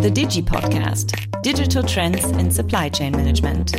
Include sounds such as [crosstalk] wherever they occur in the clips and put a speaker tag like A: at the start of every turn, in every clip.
A: the Digi Podcast Digital Trends in Supply Chain Management.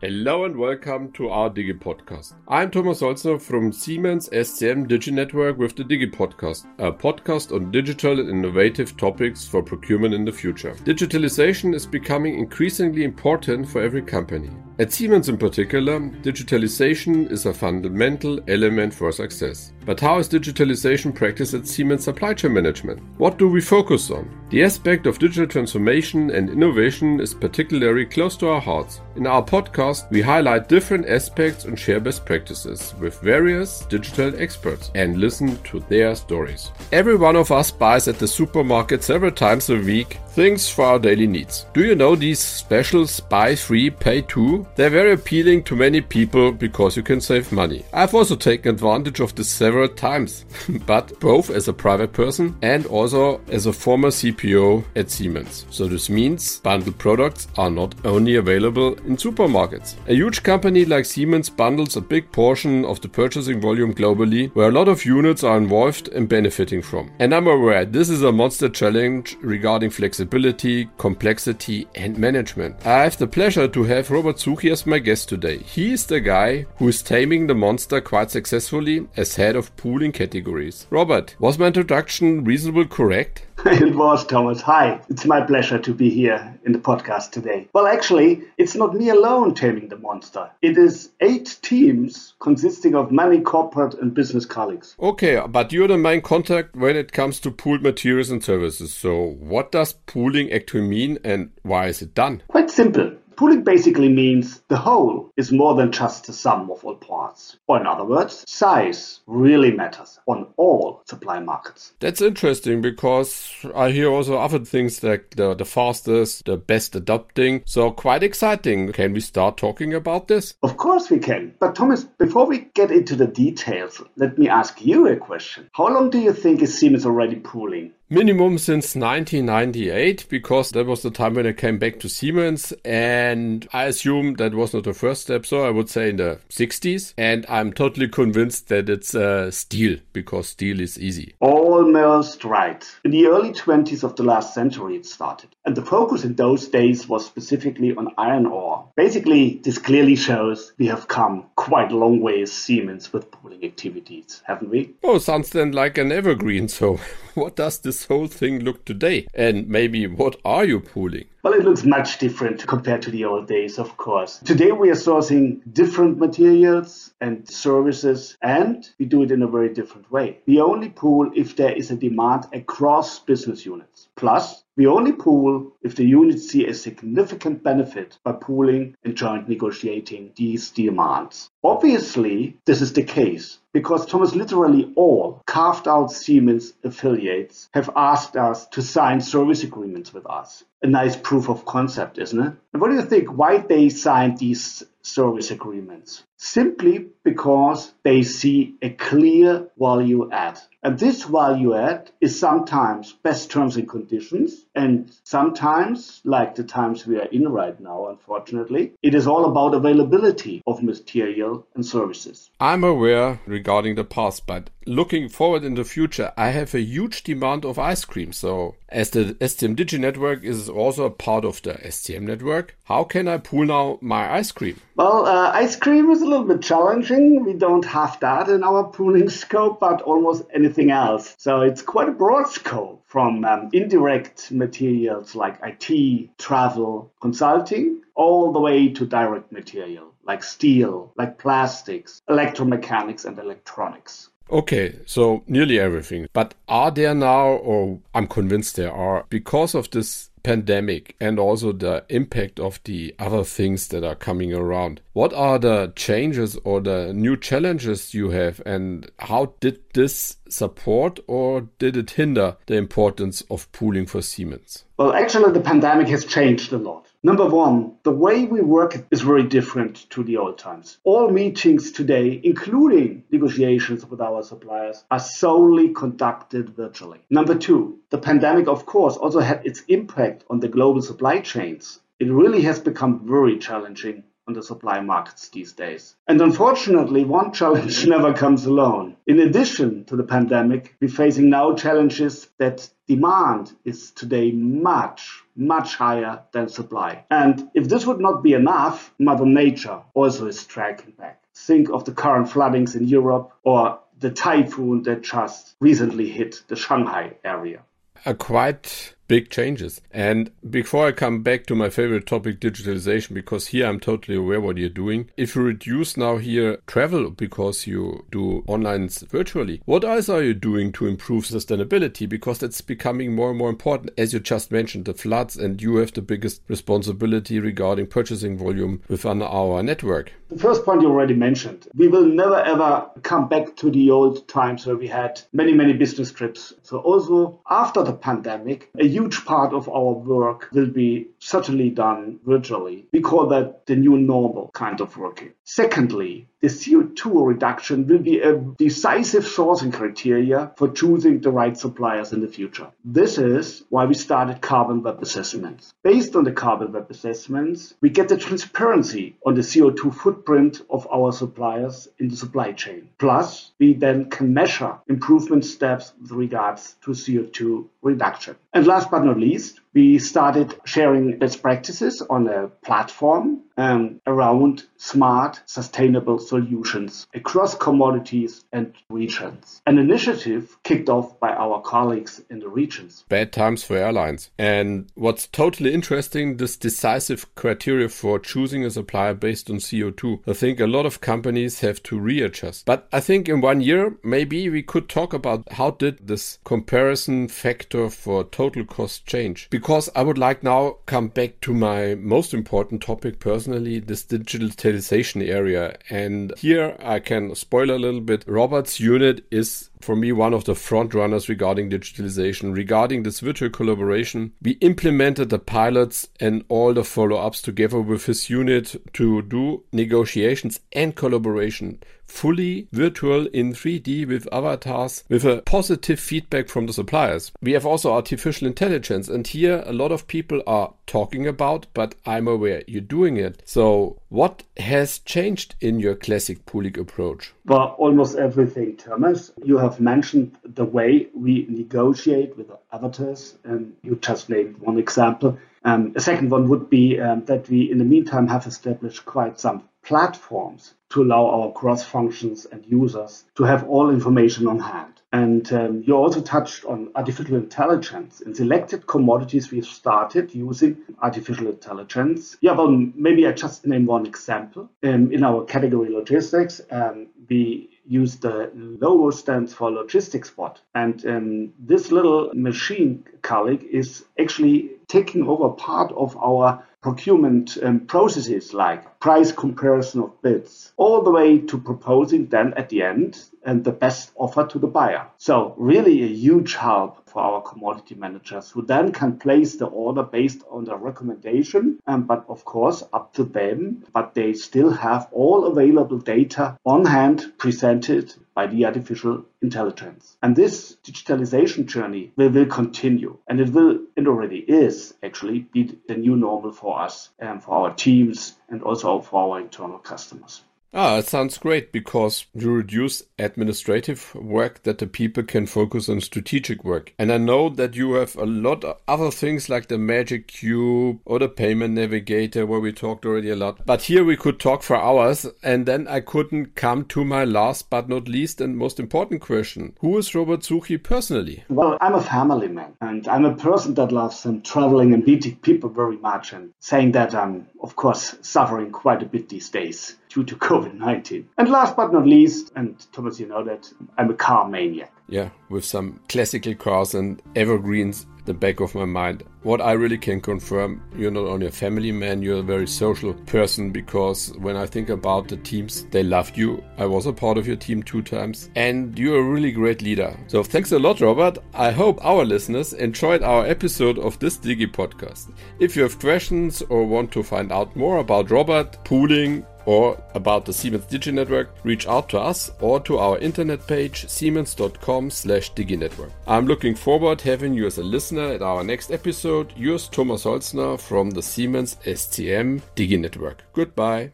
B: Hello and welcome to our Digi Podcast. I'm Thomas Holzner from Siemens SCM Digi Network with the Digi Podcast, a podcast on digital and innovative topics for procurement in the future. Digitalization is becoming increasingly important for every company. At Siemens in particular, digitalization is a fundamental element for success. But how is digitalization practiced at Siemens Supply Chain Management? What do we focus on? The aspect of digital transformation and innovation is particularly close to our hearts. In our podcast, we highlight different aspects and share best practices with various digital experts and listen to their stories. Every one of us buys at the supermarket several times a week things for our daily needs. Do you know these specials buy free, pay two? They're very appealing to many people because you can save money. I've also taken advantage of this several times, [laughs] but both as a private person and also as a former CPO at Siemens. So this means bundled products are not only available in supermarkets. A huge company like Siemens bundles a big portion of the purchasing volume globally, where a lot of units are involved and benefiting from. And I'm aware this is a monster challenge regarding flexibility, complexity, and management. I have the pleasure to have Robert Zuchi as my guest today. He is the guy who is taming the monster quite successfully as head of pooling categories. Robert, was my introduction reasonable correct? [laughs]
C: it was, Thomas. Hi, it's my pleasure to be here in the podcast today. Well, actually, it's not me alone taming the monster. It is eight teams consisting of many corporate and business colleagues.
B: Okay, but you're the main contact when it comes to pooled materials and services. So, what does pooling actually mean and why is it done?
C: Quite simple. Pooling basically means the whole is more than just the sum of all parts. Or in other words, size really matters on all supply markets.
B: That's interesting because I hear also other things like the, the fastest, the best adapting. So quite exciting. Can we start talking about this?
C: Of course we can. But Thomas, before we get into the details, let me ask you a question. How long do you think is Siemens already pooling?
B: Minimum since 1998 because that was the time when I came back to Siemens and I assume that was not the first step so I would say in the 60s and I'm totally convinced that it's uh, steel because steel is easy.
C: Almost right. In the early 20s of the last century it started and the focus in those days was specifically on iron ore. Basically this clearly shows we have come quite a long way as Siemens with pooling activities, haven't we?
B: Oh, sounds then like an evergreen so [laughs] what does this whole thing look today? And maybe what are you pooling?
C: Well, it looks much different compared to the old days, of course. Today we are sourcing different materials and services, and we do it in a very different way. We only pool if there is a demand across business units. Plus, we only pool if the units see a significant benefit by pooling and joint negotiating these demands. Obviously, this is the case because Thomas literally all carved out Siemens affiliates have asked us to sign service agreements with us. A nice proof of concept, isn't it? And what do you think? Why they signed these service agreements? Simply because they see a clear value add. And this value add is sometimes best terms and conditions, and sometimes, like the times we are in right now, unfortunately, it is all about availability of material and services.
B: I'm aware regarding the past, but looking forward in the future, I have a huge demand of ice cream. So, as the SCM Digi network is also a part of the SCM network, how can I pool now my ice cream?
C: Well, uh, ice cream is a little bit challenging. We don't have that in our pooling scope, but almost anything else. So, it's quite a broad scope from um, indirect materials like IT, travel, consulting, all the way to direct material like steel, like plastics, electromechanics, and electronics.
B: Okay, so nearly everything. But are there now, or I'm convinced there are, because of this pandemic and also the impact of the other things that are coming around, what are the changes or the new challenges you have, and how did this support or did it hinder the importance of pooling for Siemens?
C: Well, actually, the pandemic has changed a lot. Number one, the way we work is very different to the old times. All meetings today, including negotiations with our suppliers, are solely conducted virtually. Number two, the pandemic, of course, also had its impact on the global supply chains. It really has become very challenging on the supply markets these days. And unfortunately, one challenge [laughs] never comes alone. In addition to the pandemic, we're facing now challenges that demand is today much, much higher than supply. And if this would not be enough, Mother Nature also is striking back. Think of the current floodings in Europe or the typhoon that just recently hit the Shanghai area.
B: A quite big changes. And before I come back to my favorite topic, digitalization, because here I'm totally aware what you're doing. If you reduce now here travel because you do online virtually, what else are you doing to improve sustainability? Because that's becoming more and more important. As you just mentioned, the floods, and you have the biggest responsibility regarding purchasing volume within our network.
C: The first point you already mentioned, we will never ever come back to the old times where we had many, many business trips. So also after the pandemic, a huge part of our work will be certainly done virtually. We call that the new normal kind of working. Secondly, the CO2 reduction will be a decisive sourcing criteria for choosing the right suppliers in the future. This is why we started carbon web assessments. Based on the carbon web assessments, we get the transparency on the CO2 footprint of our suppliers in the supply chain. Plus, we then can measure improvement steps with regards to CO2 reduction. And last but not least, we started sharing best practices on a platform um, around smart, sustainable solutions across commodities and regions. An initiative kicked off by our colleagues in the regions.
B: Bad times for airlines. And what's totally interesting, this decisive criteria for choosing a supplier based on CO2. I think a lot of companies have to readjust. But I think in one year, maybe we could talk about how did this comparison factor for total cost change. Because I would like now come back to my most important topic personally this digitalization area. And here I can spoil a little bit. Robert's unit is for me one of the front runners regarding digitalization. Regarding this virtual collaboration, we implemented the pilots and all the follow ups together with his unit to do negotiations and collaboration fully virtual in 3D with avatars with a positive feedback from the suppliers. We have also artificial intelligence, and here a lot of people are talking about, but I'm aware you're doing it. So, what has changed in your classic pooling approach?
C: Well, almost everything, Thomas. You have mentioned the way we negotiate with avatars, and you just named one example. Um, a second one would be um, that we, in the meantime, have established quite some platforms to allow our cross functions and users to have all information on hand. And um, you also touched on artificial intelligence. In selected commodities, we've started using artificial intelligence. Yeah, well, maybe I just name one example. Um, in our category logistics, um, we use the logo stands for logistics bot. And um, this little machine colleague is actually taking over part of our procurement um, processes like price comparison of bids, all the way to proposing then at the end and the best offer to the buyer. So really a huge help for our commodity managers who then can place the order based on the recommendation, um, but of course up to them, but they still have all available data on hand presented by the artificial intelligence. And this digitalization journey will, will continue and it will, and already is actually be the new normal for us and for our teams and also for our internal customers.
B: Ah, it sounds great because you reduce administrative work that the people can focus on strategic work. And I know that you have a lot of other things like the Magic Cube or the Payment Navigator where we talked already a lot. But here we could talk for hours and then I couldn't come to my last but not least and most important question. Who is Robert Suchi personally?
C: Well, I'm a family man and I'm a person that loves um, traveling and meeting people very much and saying that I'm, of course, suffering quite a bit these days due to [laughs] COVID 19. And last but not least, and Thomas, you know that I'm a car maniac.
B: Yeah, with some classical cars and evergreens the back of my mind. What I really can confirm, you're not only a family man, you're a very social person because when I think about the teams, they loved you. I was a part of your team two times and you're a really great leader. So thanks a lot, Robert. I hope our listeners enjoyed our episode of this Digi podcast. If you have questions or want to find out more about Robert, pooling, or about the Siemens Digi Network, reach out to us or to our internet page siemens.com slash diginetwork. I'm looking forward to having you as a listener at our next episode. Yours Thomas Holzner from the Siemens SCM Digi Network. Goodbye.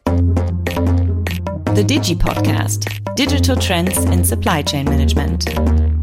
A: The Digi Podcast Digital Trends in Supply Chain Management.